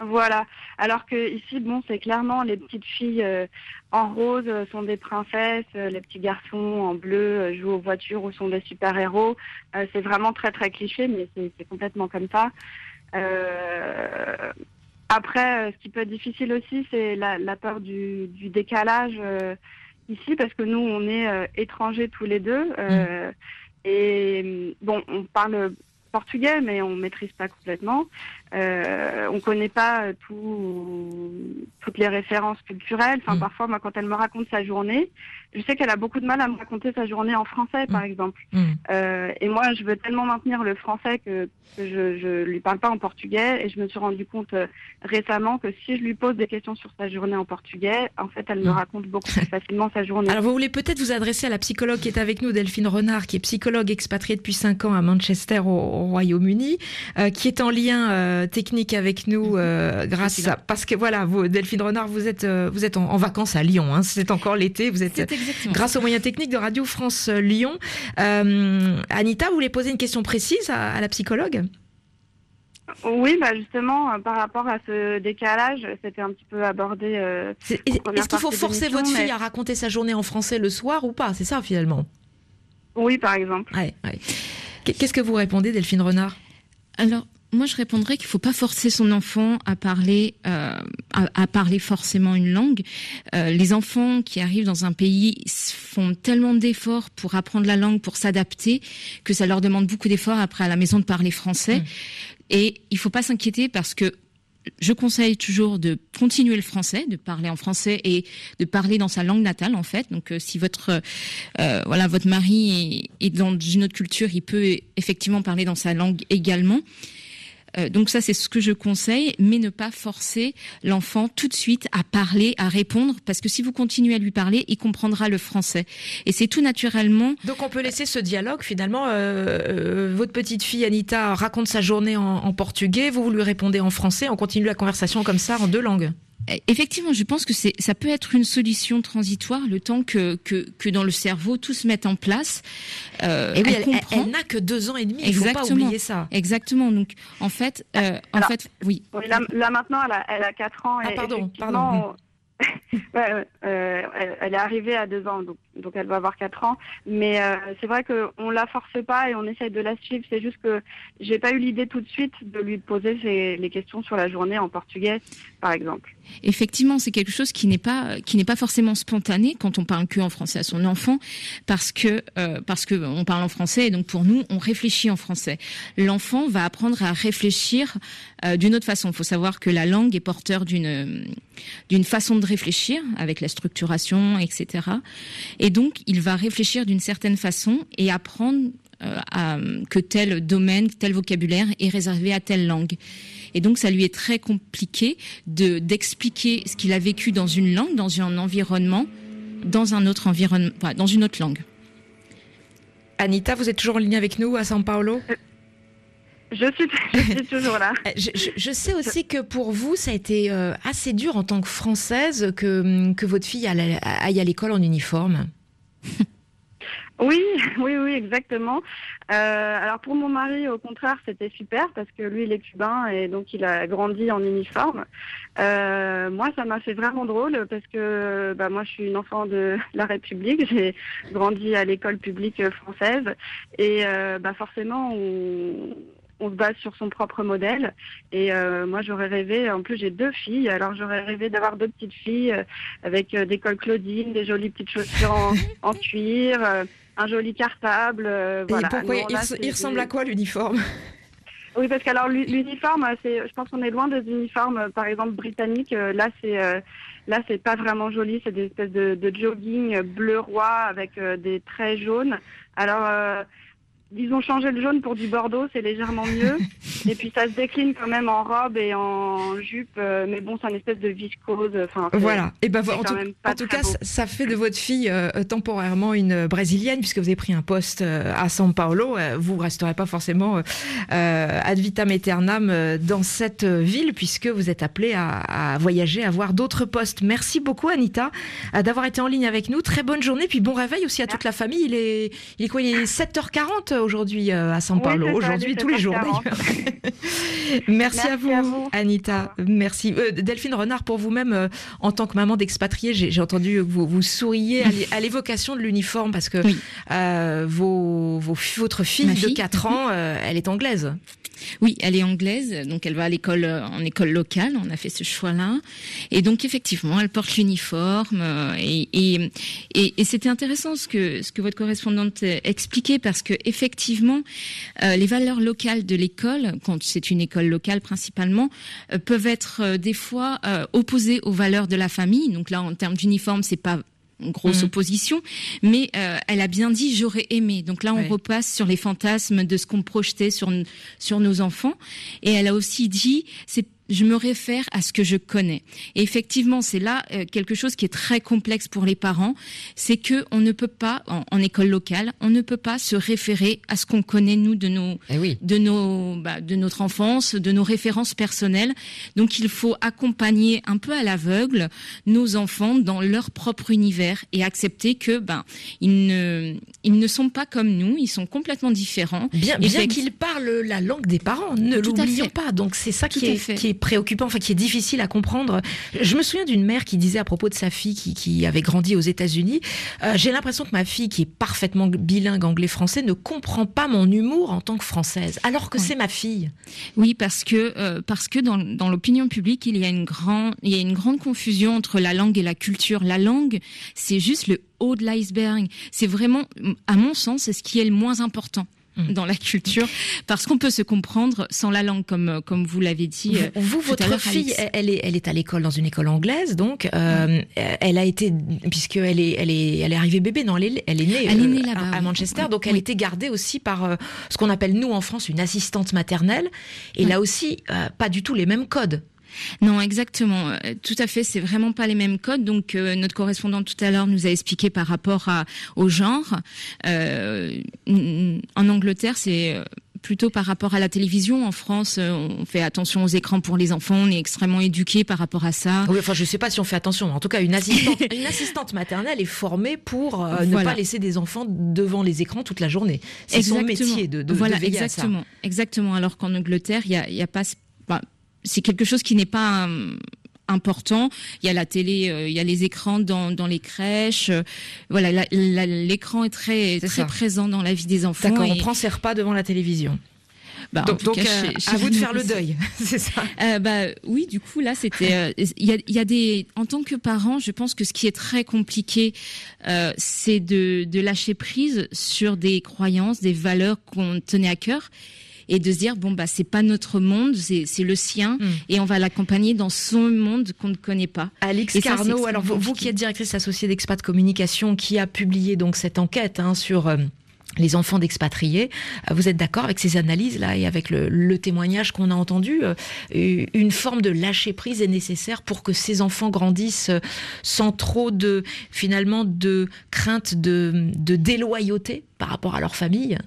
Voilà. Alors que ici, bon, c'est clairement les petites filles euh, en rose euh, sont des princesses, euh, les petits garçons en bleu jouent aux voitures ou sont des super-héros. c'est vraiment très très cliché, mais c'est complètement comme ça. après, ce qui peut être difficile aussi, c'est la, peur du, décalage ici, parce que nous, on est étrangers tous les deux. Mmh. Et bon, on parle portugais, mais on maîtrise pas complètement. Euh, on connaît pas euh, tout, toutes les références culturelles. Enfin, mm. parfois, moi, quand elle me raconte sa journée, je sais qu'elle a beaucoup de mal à me raconter sa journée en français, par mm. exemple. Mm. Euh, et moi, je veux tellement maintenir le français que, je, je lui parle pas en portugais. Et je me suis rendu compte euh, récemment que si je lui pose des questions sur sa journée en portugais, en fait, elle me raconte beaucoup plus facilement sa journée. Alors, vous voulez peut-être vous adresser à la psychologue qui est avec nous, Delphine Renard, qui est psychologue expatriée depuis 5 ans à Manchester, au, au Royaume-Uni, qui est en lien euh, technique avec nous euh, grâce à parce que voilà, vous, Delphine Renard, vous êtes euh, vous êtes en, vacances à Lyon. Hein, c'est encore l'été. Vous êtes grâce aux moyens techniques de Radio France Lyon. Anita, vous voulez poser une question précise à, la psychologue? Oui, bah justement, par rapport à ce décalage, c'était un petit peu abordé. Est-ce qu'il faut forcer votre fille à raconter sa journée en français le soir ou pas? C'est ça finalement? Oui, par exemple. Qu'est-ce que vous répondez, Delphine Renard? Alors, moi, je répondrais qu'il ne faut pas forcer son enfant à parler, euh, à, parler forcément une langue. Euh, les enfants qui arrivent dans un pays font tellement d'efforts pour apprendre la langue, pour s'adapter, que ça leur demande beaucoup d'efforts après à la maison de parler français. Mmh. Et il ne faut pas s'inquiéter parce que je conseille toujours de continuer le français, de parler en français et de parler dans sa langue natale en fait. Donc euh, si votre euh, voilà votre mari est, est, dans une autre culture, il peut effectivement parler dans sa langue également. Euh, donc ça, c'est ce que je conseille, mais ne pas forcer l'enfant tout de suite à parler, à répondre, parce que si vous continuez à lui parler, il comprendra le français. Et c'est tout naturellement. Donc on peut laisser ce dialogue finalement. Euh, euh, votre petite fille Anita raconte sa journée en, portugais, vous, vous lui répondez en français, on continue la conversation comme ça en deux langues. Effectivement, je pense que c'est, ça peut être une solution transitoire le temps que, que, que dans le cerveau tout se mette en place. Euh, et elle, elle, n'a que deux ans et demi. Il faut pas oublier ça. Exactement. Donc, en fait, euh, en fait, oui. là, maintenant, elle a, elle a 4 ans. Ah, pardon, pardon. euh, elle est arrivée à deux ans, donc donc elle va avoir 4 ans. Mais euh, c'est vrai qu'on la force pas et on essaye de la suivre. C'est juste que j'ai pas eu l'idée tout de suite de lui poser les questions sur la journée en portugais, par exemple. Effectivement, c'est quelque chose qui n'est pas pas forcément spontané quand on parle que en français à son enfant, parce que euh, parce que on parle en français et donc pour nous on réfléchit en français. L'enfant va apprendre à réfléchir euh, d'une autre façon. Il faut savoir que la langue est porteur d'une d'une façon de réfléchir avec la structuration, etc. Et donc il va réfléchir d'une certaine façon et apprendre euh, à, que tel domaine, tel vocabulaire est réservé à telle langue. Et donc, ça lui est très compliqué de d'expliquer ce qu'il a vécu dans une langue, dans un environnement, dans un autre environnement, dans une autre langue. Anita, vous êtes toujours en ligne avec nous à São Paulo je suis, toujours là. Je, sais aussi que pour vous, ça a été euh, assez dur en tant que Française que, que votre fille aille à l'école en uniforme. Oui, oui, oui, exactement. Euh, alors pour mon mari, au contraire, c'était super parce que lui, il est cubain et donc il a grandi en uniforme. Euh, moi, ça m'a fait vraiment drôle parce que bah, moi, je suis une enfant de la République. J'ai grandi à l'école publique française et euh, bah, forcément, on, on se base sur son propre modèle. Et euh, moi, j'aurais rêvé, en plus j'ai deux filles, alors j'aurais rêvé d'avoir deux petites filles euh, avec euh, des cols Claudine, des jolies petites chaussures en, en cuir, un joli cartable. voilà. Et pourquoi il, ressemble à quoi l'uniforme? Oui, parce que alors l'uniforme, c'est, je pense qu'on est loin des uniformes, par exemple britanniques. Là, c'est là, c'est pas vraiment joli. C'est des espèces de, de jogging bleu roi avec des traits jaunes. Alors ils ont changé le jaune pour du bordeaux, c'est légèrement mieux. et puis ça se décline quand même en robe et en jupe, euh, mais bon, c'est une espèce de viscose. Enfin, voilà. Et ben en, tout, cas, ça fait de votre fille euh, temporairement une brésilienne puisque vous avez pris un poste euh, à São Paulo. vous resterez pas forcément ad vitam aeternam dans cette ville puisque vous êtes appelé à, voyager, à voir d'autres postes. Merci beaucoup Anita d'avoir été en ligne avec nous. Très bonne journée, puis bon réveil aussi à toute la famille. Il est, il est quoi? Il est 7h40 aujourd'hui euh, à São Paulo, aujourd'hui tous les jours Merci, à, vous, Anita. Merci. Euh, Delphine Renard, pour vous-même, euh, en tant que maman d'expatriés, j'ai entendu que vous, vous souriez à l'évocation de l'uniforme parce que vos, vos, votre fille, de 4 ans, elle est anglaise. Oui, elle est anglaise, donc elle va à l'école en école locale. On a fait ce choix-là, et donc effectivement, elle porte l'uniforme. Et, et, et, c'était intéressant ce que ce que votre correspondante expliquait parce que effectivement, euh, les valeurs locales de l'école, quand c'est une école locale principalement, euh, peuvent être euh, des fois opposées aux valeurs de la famille. Donc là, en termes d'uniforme, c'est pas une grosse mmh. opposition, mais elle a bien dit j'aurais aimé. Donc là, on repasse sur les fantasmes de ce qu'on projetait sur sur nos enfants, et elle a aussi dit c'est je me réfère à ce que je connais. Et effectivement, c'est là euh, quelque chose qui est très complexe pour les parents, c'est que on ne peut pas, en, école locale, on ne peut pas se référer à ce qu'on connaît nous de nos, eh de nos, bah, de notre enfance, de nos références personnelles. Donc, il faut accompagner un peu à l'aveugle nos enfants dans leur propre univers et accepter que, ben, ils ne, ils ne sont pas comme nous, ils sont complètement différents. Bien, bien qu'ils parlent la langue des parents, ne l'oublions pas. Donc, c'est ça qui est, qui est préoccupant, enfin qui est difficile à comprendre. Je me souviens d'une mère qui disait à propos de sa fille qui, avait grandi aux États-Unis, euh, j'ai l'impression que ma fille qui est parfaitement bilingue anglais-français ne comprend pas mon humour en tant que française, alors que c'est ma fille. Oui, parce que euh, parce que dans, dans l'opinion publique, il y a une grande il y a une grande confusion entre la langue et la culture. La langue, c'est juste le haut de l'iceberg. C'est vraiment, à mon sens, c'est ce qui est le moins important. Mm. dans la culture, parce qu'on peut se comprendre sans la langue, comme comme vous l'avez dit. Vous, euh, votre fille, elle est elle est à l'école dans une école anglaise, donc euh, elle a été puisque elle est elle est elle est arrivée bébé, non, elle est elle est née, elle est née euh, à, Manchester, donc elle était gardée aussi par ce qu'on appelle nous en France une assistante maternelle, et là aussi pas du tout les mêmes codes. Non, exactement. Euh, tout à fait. C'est vraiment pas les mêmes codes. Donc, euh, notre correspondante tout à l'heure nous a expliqué par rapport à, au genre. Euh, en Angleterre, c'est plutôt par rapport à la télévision. En France, on fait attention aux écrans pour les enfants. On est extrêmement éduqué par rapport à ça. Oui, enfin, je sais pas si on fait attention. En tout cas, une assistante, une assistante maternelle est formée pour ne pas laisser des enfants devant les écrans toute la journée. C'est son métier de, de, voilà, de exactement, à ça. exactement. Alors qu'en Angleterre, il y a, y a pas c'est quelque chose qui n'est pas important. Il y a la télé, il y a les écrans dans, dans les crèches. voilà, l'écran est très très présent dans la vie des enfants. D'accord, on prend ses repas devant la télévision. Bah, donc, euh, à vous de faire le deuil, c'est ça euh, bah, Oui, du coup, là, c'était. Euh, il y, a, y, a, des. En tant que parent, je pense que ce qui est très compliqué, euh, c'est de, de lâcher prise sur des croyances, des valeurs qu'on tenait à cœur et de se dire bon bah c'est pas notre monde, c'est le sien hmm. et on va l'accompagner dans son monde qu'on ne connaît pas. Alix Carnot, alors vous, qui êtes directrice associée d'Expat Communication, qui a publié donc cette enquête hein, sur les enfants d'expatriés. Euh, vous êtes d'accord avec ces analyses-là et avec le, témoignage qu'on a entendu euh, Une forme de lâcher prise est nécessaire pour que ces enfants grandissent euh, sans trop de, finalement, de crainte de, de déloyauté par rapport à leur famille?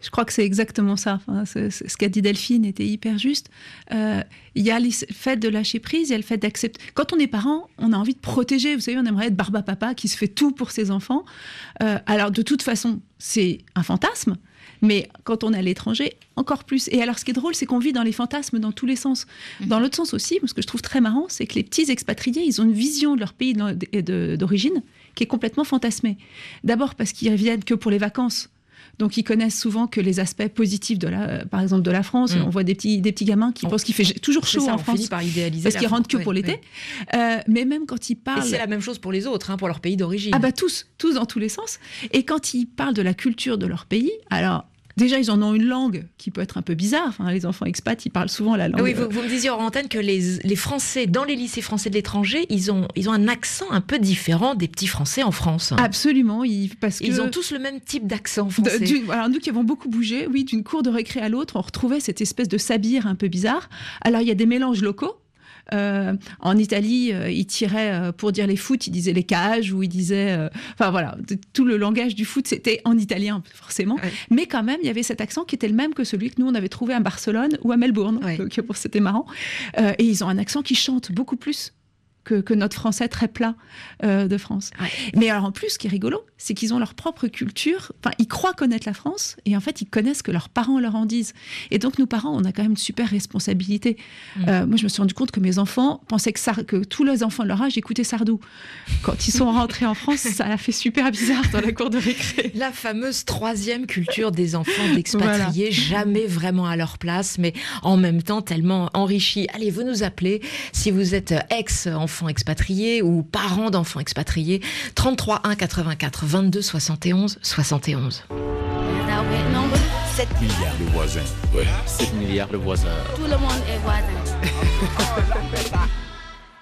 Je crois que c'est exactement ça. ce qu'a dit Delphine était hyper juste. Euh, il y a le fait de lâcher prise, il y a le fait d'accepter. Quand on est parent, on a envie de protéger. Vous savez, on aimerait être barba papa qui se fait tout pour ses enfants. Euh, alors, de toute façon, c'est un fantasme. Mais quand on est à l'étranger, encore plus. Et alors, ce qui est drôle, c'est qu'on vit dans les fantasmes dans tous les sens. Mhm. Dans l'autre sens aussi, ce que je trouve très marrant, c'est que les petits expatriés, ils ont une vision de leur pays d'origine qui est complètement fantasmée. D'abord parce qu'ils reviennent que pour les vacances. Donc ils connaissent souvent que les aspects positifs de la, par exemple de la France. Mm. On voit des petits, des petits gamins qui pensent qu'il fait toujours chaud en France par idéaliser parce qu'ils rentrent que pour l'été. Euh, mais même quand ils parlent, c'est la même chose pour les autres, hein, pour leur pays d'origine. Ah bah tous, tous dans tous les sens. Et quand ils parlent de la culture de leur pays, alors Déjà, ils en ont une langue qui peut être un peu bizarre. Enfin, les enfants expats, ils parlent souvent la langue. Oui, vous, me disiez hors antenne que les, les, Français, dans les lycées français de l'étranger, ils ont, ils ont un accent un peu différent des petits Français en France. Absolument, ils, parce que... Ont tous le même type d'accent français. alors, nous qui avons beaucoup bougé, oui, d'une cour de récré à l'autre, on retrouvait cette espèce de sabir un peu bizarre. Alors, il y a des mélanges locaux. Euh, en Italie, euh, il tirait euh, pour dire les foot, il disait les cages ou il disait, enfin voilà, tout le langage du foot c'était en italien forcément, mais quand même il y avait cet accent qui était le même que celui que nous on avait trouvé à Barcelone ou à Melbourne, donc c'était marrant. et ils ont un accent qui chante beaucoup plus que, notre français très plat euh, de France. Mais alors en plus, ce qui est rigolo, c'est qu'ils ont leur propre culture. Enfin, ils croient connaître la France et en fait, ils connaissent ce que leurs parents leur en disent. Et donc, nous parents, on a quand même une super responsabilité. Mm. Euh, moi, je me suis rendu compte que mes enfants pensaient que, que tous les enfants de leur âge écoutaient Sardou. Quand ils sont rentrés en France, ça a fait super bizarre dans la cour de récré. La fameuse troisième culture des enfants d'expatriés, jamais vraiment à leur place, mais en même temps tellement enrichie. Allez, vous nous appelez si vous êtes ex-enfant expatriés ou parents d'enfants expatriés. 33 1 84 22 71 71. 7 milliards de voisins. Ouais. 7 milliards de voisins. Tout le monde est voisin.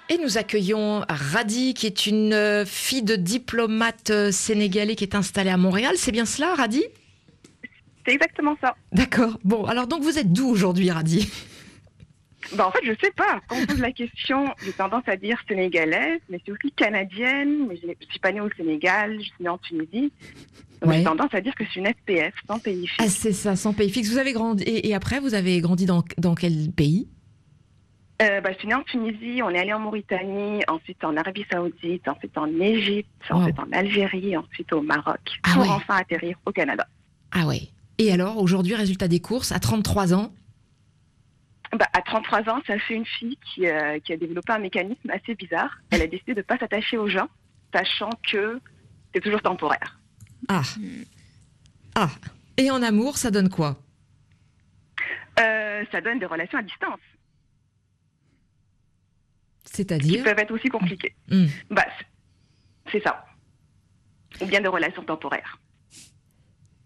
Et nous accueillons Radi, qui est une fille de diplomate sénégalais qui est installée à Montréal. C'est bien cela, Radi? C'est exactement ça. D'accord. Bon, alors donc vous êtes d'où aujourd'hui, Radi? Bah, en fait, je sais pas. Quand on pose la question, j'ai tendance à dire sénégalaise, mais c'est aussi canadienne. Mais je ne suis pas née au Sénégal, je suis née en Tunisie. J'ai tendance à dire que c'est une SPF, sans pays fixe. Ah, c'est ça, sans pays fixe. Vous avez grandi et, après, vous avez grandi dans, dans quel pays? Euh, bah, je suis née en Tunisie, on est allé en Mauritanie, ensuite en Arabie Saoudite, ensuite en Égypte, ensuite en Algérie, ensuite au Maroc, ah pour enfin atterrir au Canada. Ah oui. Et alors, aujourd'hui, résultat des courses, à 33 ans, bah, à 33 ans, ça fait une fille qui, euh, qui, a développé un mécanisme assez bizarre. Elle a décidé de ne pas s'attacher aux gens, sachant que c'est toujours temporaire. Ah. Ah. Et en amour, ça donne quoi? Euh, Ça donne des relations à distance. C'est-à-dire? Qui peuvent être aussi compliquées. Hmm. Bah, c'est ça. Ou bien des relations temporaires.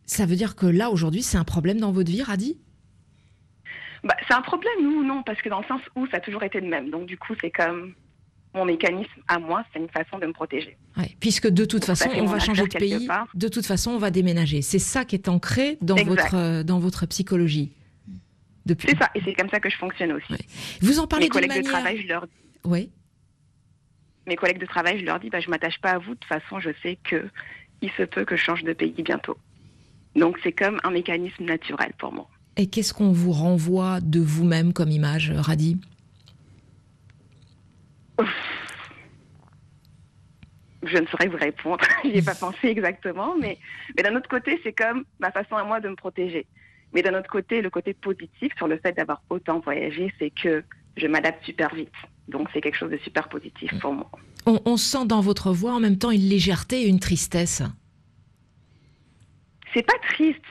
Ça veut dire que là, aujourd'hui, c'est un problème dans votre vie, Radi bah, c'est un problème, nous, non, parce que dans le sens où ça a toujours été le même. Donc, du coup, c'est comme mon mécanisme à moi, c'est une façon de me protéger. puisque de toute façon, on va changer de pays, de toute façon, on va déménager. C'est ça qui est ancré dans, votre, dans votre psychologie. C'est ça, et c'est comme ça que je fonctionne aussi. Vous en parlez Mes collègues de travail, je leur Oui. Mes collègues de travail, je leur dis, bah, je m'attache pas à vous. De toute façon, je sais que il se peut que je change de pays bientôt. Donc, c'est comme un mécanisme naturel pour moi. Et qu'est-ce qu'on vous renvoie de vous-même comme image, Radi Je ne saurais vous répondre. N'y ai pas pensé exactement, mais, mais d'un autre côté, c'est comme ma façon à moi de me protéger. Mais d'un autre côté, le côté positif sur le fait d'avoir autant voyagé, c'est que je m'adapte super vite. Donc c'est quelque chose de super positif pour moi. On, sent dans votre voix en même temps une légèreté et une tristesse. C'est pas triste.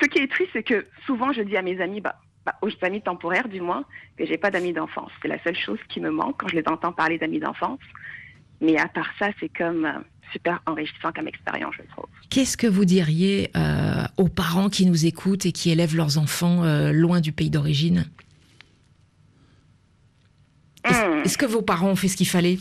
Ce qui est triste, c'est que souvent je dis à mes amis, bah, bah aux amis temporaires du moins, que j'ai pas d'amis d'enfance. C'est la seule chose qui me manque quand je les entends parler d'amis d'enfance. Mais à part ça, c'est comme euh, super enrichissant comme expérience, je trouve. Qu'est-ce que vous diriez euh, aux parents qui nous écoutent et qui élèvent leurs enfants euh, loin du pays d'origine? Hmm. Est-ce que vos parents ont fait ce qu'il fallait?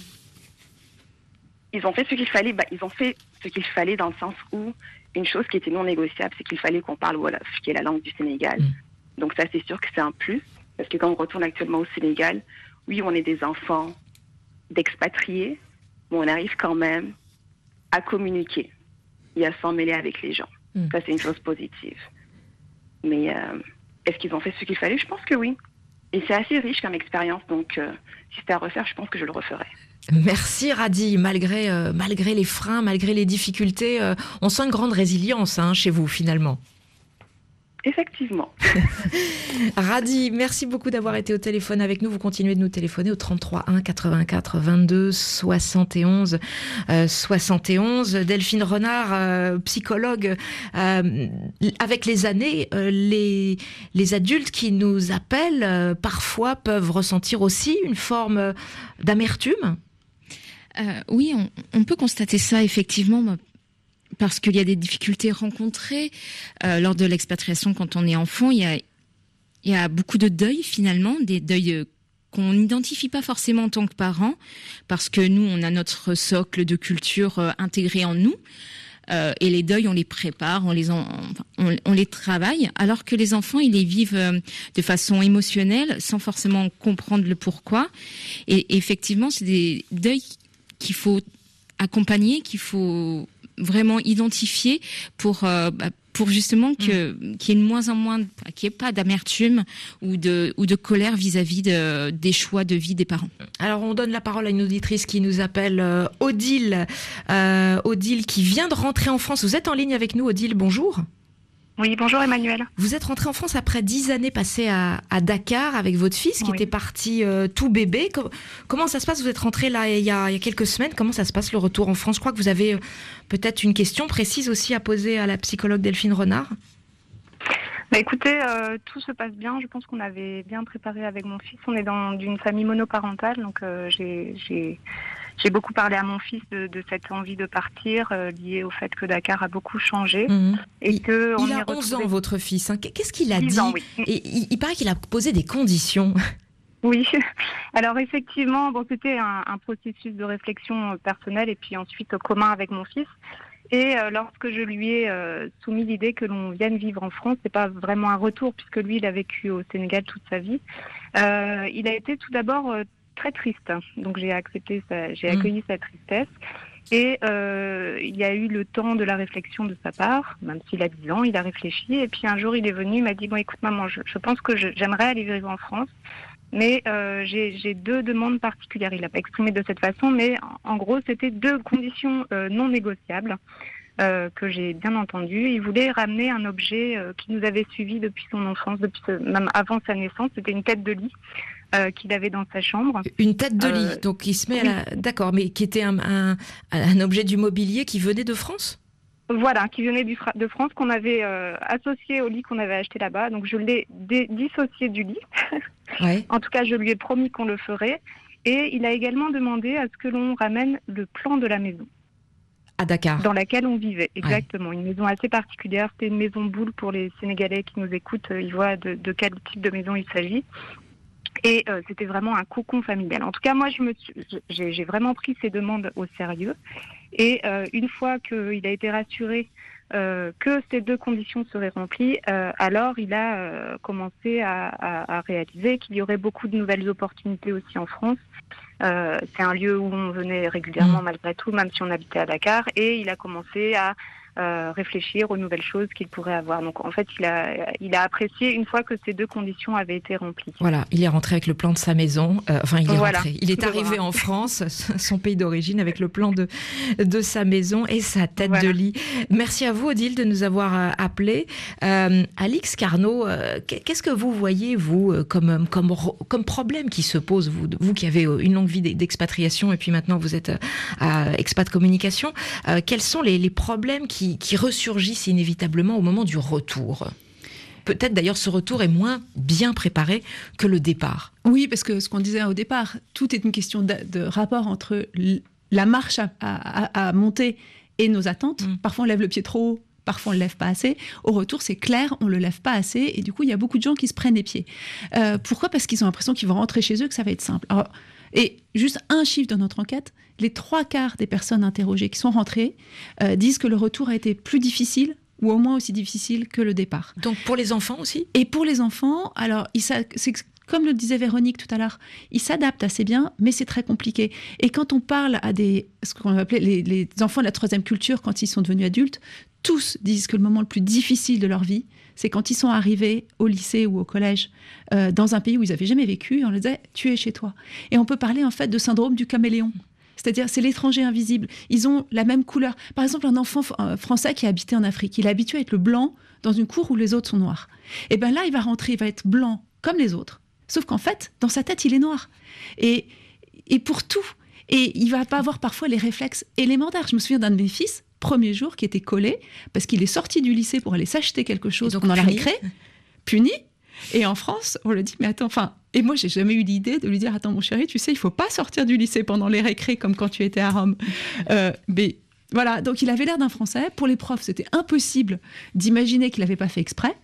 Ils ont fait ce qu'il fallait. Bah, ils ont fait ce qu'il fallait dans le sens où une chose qui était non négociable, c'est qu'il fallait qu'on parle Wolof, qui est la langue du Sénégal. Hmm. Donc ça, c'est sûr que c'est un plus. Parce que quand on retourne actuellement au Sénégal, oui, on est des enfants d'expatriés, mais on arrive quand même à communiquer et à s'en mêler avec les gens. Hmm. Ça, c'est une chose positive. Mais euh, est-ce qu'ils ont fait ce qu'il fallait? Je pense que oui. Et c'est assez riche comme expérience, donc euh, si c'était à refaire, je pense que je le referais. Merci Radi, malgré, euh, malgré les freins, malgré les difficultés, on sent une grande résilience hein, chez vous finalement. Effectivement. Radi, merci beaucoup d'avoir été au téléphone avec nous. Vous continuez de nous téléphoner au 33 1 84 22 71 71. Delphine Renard, euh, psychologue, euh, avec les années, euh, les, les adultes qui nous appellent parfois peuvent ressentir aussi une forme d'amertume. Oui, on, on, peut constater ça effectivement parce qu'il y a des difficultés rencontrées euh, lors de l'expatriation quand on est enfant. Il y a, il y a beaucoup de deuils finalement, des deuils euh, qu'on n'identifie pas forcément en tant que parents, parce que nous, on a notre socle de culture euh, intégré en nous. Euh, et les deuils, on les prépare, on les, on, on, les travaille, alors que les enfants, ils les vivent de façon émotionnelle, sans forcément comprendre le pourquoi. Et effectivement, c'est des deuils qu'il faut accompagner, qu'il faut vraiment identifié pour euh, bah, pour justement que mm. qu'il y ait de moins en moins qu'il n'y ait pas d'amertume ou de ou de colère vis-à-vis de, des choix de vie des parents. Alors on donne la parole à une auditrice qui nous appelle euh, Odile euh, Odile qui vient de rentrer en France. Vous êtes en ligne avec nous Odile, bonjour. Oui, bonjour Emmanuel. Vous êtes rentré en France après dix années passées à, Dakar avec votre fils qui était parti euh, tout bébé. comment ça se passe? Vous êtes rentré là il y, a, quelques semaines. Comment ça se passe le retour en France? Je crois que vous avez euh, peut-être une question précise aussi à poser à la psychologue Delphine Renard. Bah écoutez, euh, tout se passe bien. Je pense qu'on avait bien préparé avec mon fils. On est dans une famille monoparentale, donc j'ai j'ai beaucoup parlé à mon fils de, cette envie de partir, euh, liée au fait que Dakar a beaucoup changé. Mhm. Et que il a 11 ans, votre fils. Hein. Qu'est-ce qu'il a dit et, il, paraît qu'il a posé des conditions. Oui, alors effectivement, bon, c'était un, processus de réflexion euh, personnelle et puis ensuite commun avec mon fils. Et euh, lorsque je lui ai soumis l'idée que l'on vienne vivre en France, c'est pas vraiment un retour puisque lui, il a vécu au Sénégal toute sa vie. il a été tout d'abord très triste. Donc j'ai accepté, j'ai mm. accueilli sa tristesse. Et euh, il y a eu le temps de la réflexion de sa part, même s'il a 10 ans, il a réfléchi. Et puis un jour, il est venu, il m'a dit, bon, écoute, maman, je, pense que j'aimerais aller vivre en France, mais euh, j'ai deux demandes particulières. Il n'a pas exprimé de cette façon, mais en, gros, c'était deux conditions euh, non négociables. que j'ai bien entendu. Il voulait ramener un objet qui nous avait suivi depuis son enfance, depuis même avant sa naissance. C'était une tête de lit euh, qu'il avait dans sa chambre. Une tête de lit, euh, donc il se met à la... D'accord, mais qui était un, un, objet du mobilier qui venait de France? Voilà, qui venait du, de France, qu'on avait euh, associé au lit qu'on avait acheté là-bas. Donc je l'ai dissocié du lit. en tout cas, je lui ai promis qu'on le ferait. Et il a également demandé à ce que l'on ramène le plan de la maison. À Dakar. Dans laquelle on vivait, exactement. Une maison assez particulière. C'était une maison boule pour les Sénégalais qui nous écoutent. Ils voient de, de quel type de maison il s'agit. Et euh, c'était vraiment un cocon familial. En tout cas, moi, je me j'ai vraiment pris ces demandes au sérieux. Et euh, une fois qu'il a été rassuré euh, que ces deux conditions seraient remplies, alors il a commencé à, à, à réaliser qu'il y aurait beaucoup de nouvelles opportunités aussi en France. c'est un lieu où on venait régulièrement mmh. malgré tout, même si on habitait à Dakar. Et il a commencé à euh, réfléchir aux nouvelles choses qu'il pourrait avoir. Donc en fait, il a, il a apprécié une fois que ces deux conditions avaient été remplies. Voilà, il est rentré avec le plan de sa maison. Euh, enfin, il est rentré. Il est arrivé en France, son pays d'origine, avec le plan de, de sa maison et sa tête de lit. Merci à vous, Odile, de nous avoir euh, appelé. Alix Carnot, qu'est-ce que vous voyez, vous, comme, comme, comme problème qui se pose, vous, vous qui avez une longue vie d'expatriation et puis maintenant vous êtes à Expat Communication, quels sont les, les problèmes qui qui, ressurgissent inévitablement au moment du retour. Peut-être d'ailleurs ce retour est moins bien préparé que le départ. Oui, parce que ce qu'on disait au départ, tout est une question de, rapport entre la marche à, monter et nos attentes. Mm. Parfois on lève le pied trop haut, parfois on le lève pas assez. Au retour, c'est clair, on le lève pas assez, et du coup, il y a beaucoup de gens qui se prennent les pieds. Euh, pourquoi? Parce qu'ils ont l'impression qu'ils vont rentrer chez eux, que ça va être simple. Et juste un chiffre de notre enquête, les trois quarts des personnes interrogées qui sont rentrées euh, disent que le retour a été plus difficile ou au moins aussi difficile que le départ. Donc pour les enfants aussi? Et pour les enfants, alors c'est comme le disait Véronique tout à l'heure, ils s'adaptent assez bien, mais c'est très compliqué. Et quand on parle à des, ce qu'on les, les, enfants de la troisième culture, quand ils sont devenus adultes, tous disent que le moment le plus difficile de leur vie, c'est quand ils sont arrivés au lycée ou au collège euh, dans un pays où ils n'avaient jamais vécu, on leur disait tu es chez toi. Et on peut parler en fait de syndrome du caméléon. C'est-à-dire, c'est l'étranger invisible. Ils ont la même couleur. Par exemple, un enfant français qui a habité en Afrique, il est habitué à être le blanc dans une cour où les autres sont noirs. Et bien là, il va rentrer, il va être blanc comme les autres. Sauf qu'en fait, dans sa tête, il est noir. Et, et pour tout. Et il va pas avoir parfois les réflexes élémentaires. Je me souviens d'un de mes fils, premier jour, qui était collé parce qu'il est sorti du lycée pour aller s'acheter quelque chose pendant la récré, puni. Et en France, on le dit, mais attends, enfin, et moi, j'ai jamais eu l'idée de lui dire Attends, mon chéri, tu sais, il faut pas sortir du lycée pendant les récrés comme quand tu étais à Rome. Euh, mais voilà, donc il avait l'air d'un Français. Pour les profs, c'était impossible d'imaginer qu'il n'avait pas fait exprès.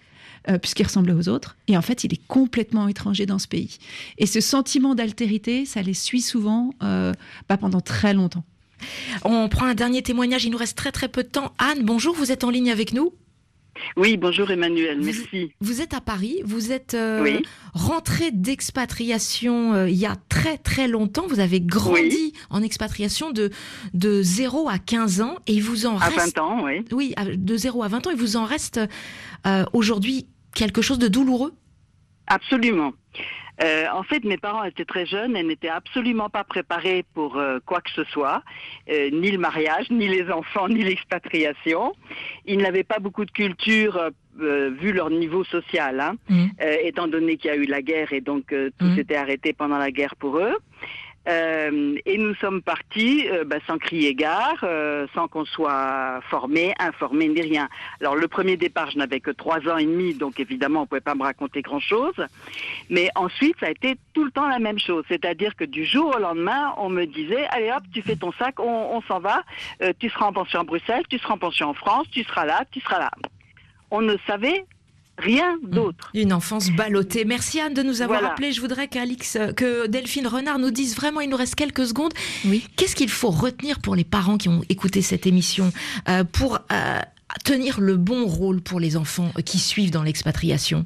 Euh, puisqu'il ressemblait aux autres. Et en fait, il est complètement étranger dans ce pays. Et ce sentiment d'altérité, ça les suit souvent, euh, pas pendant très longtemps. On prend un dernier témoignage, il nous reste très très peu de temps. Anne, bonjour, vous êtes en ligne avec nous oui, bonjour Emmanuel, merci. Vous êtes à Paris, vous êtes euh, rentré d'expatriation euh, il y a très très longtemps, vous avez grandi en expatriation de, de 0 à 15 ans et il vous en reste... À 20 ans, oui. Oui, de 0 à 20 ans, il vous en reste euh, aujourd'hui quelque chose de douloureux? Absolument. Euh, en fait, mes parents étaient très jeunes et n'étaient absolument pas préparés pour euh, quoi que ce soit, euh, ni le mariage, ni les enfants, ni l'expatriation. Ils n'avaient pas beaucoup de culture vu leur niveau social, hein, mmh. étant donné qu'il y a eu la guerre et donc tout mmh. s'était arrêté pendant la guerre pour eux. Euh, et nous sommes partis euh, bah, sans crier gare, euh, sans qu'on soit formé, informé ni rien. Alors le premier départ, je n'avais que trois ans et demi, donc évidemment on pouvait pas me raconter grand-chose. Mais ensuite, ça a été tout le temps la même chose, c'est-à-dire que du jour au lendemain, on me disait allez hop, tu fais ton sac, on, on s'en va, tu seras en pension à Bruxelles, tu seras en pension en France, tu seras là, tu seras là. On ne savait Rien d'autre. Une enfance ballottée. Merci Anne de nous avoir appelé. Je voudrais qu'Alix, que Delphine Renard nous dise vraiment, il nous reste quelques secondes. Oui. Qu'est-ce qu'il faut retenir pour les parents qui ont écouté cette émission euh, pour euh, tenir le bon rôle pour les enfants qui suivent dans l'expatriation?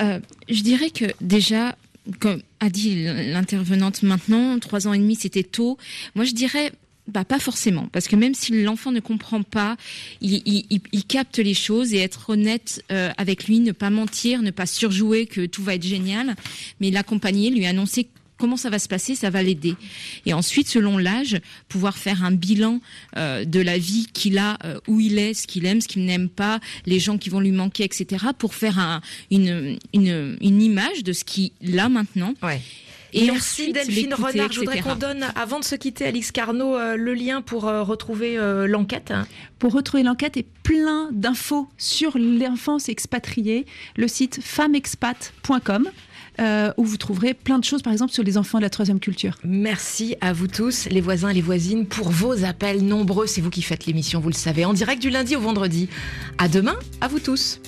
Euh, Je dirais que déjà, comme a dit l'intervenante maintenant, trois ans et demi, c'était tôt. Moi, je dirais bah, pas forcément, parce que même si l'enfant ne comprend pas, il, capte les choses et être honnête euh, avec lui, ne pas mentir, ne pas surjouer que tout va être génial, mais l'accompagner, lui annoncer comment ça va se passer, ça va l'aider. Et ensuite, selon l'âge, pouvoir faire un bilan euh, de la vie qu'il a, euh, où il est, ce qu'il aime, ce qu'il n'aime pas, les gens qui vont lui manquer, etc., pour faire un, une, une, une image de ce qu'il a maintenant. Ouais. Et Merci Delphine Renard. Je voudrais qu'on donne, avant de se quitter, Alix Carnot, euh, le lien pour euh, retrouver euh, l'enquête. Pour retrouver l'enquête et plein d'infos sur l'enfance expatriée, le site femmexpat.com. où vous trouverez plein de choses, par exemple, sur les enfants de la troisième culture. Merci à vous tous, les voisins et les voisines, pour vos appels nombreux. C'est vous qui faites l'émission, vous le savez, en direct du lundi au vendredi. À demain, à vous tous.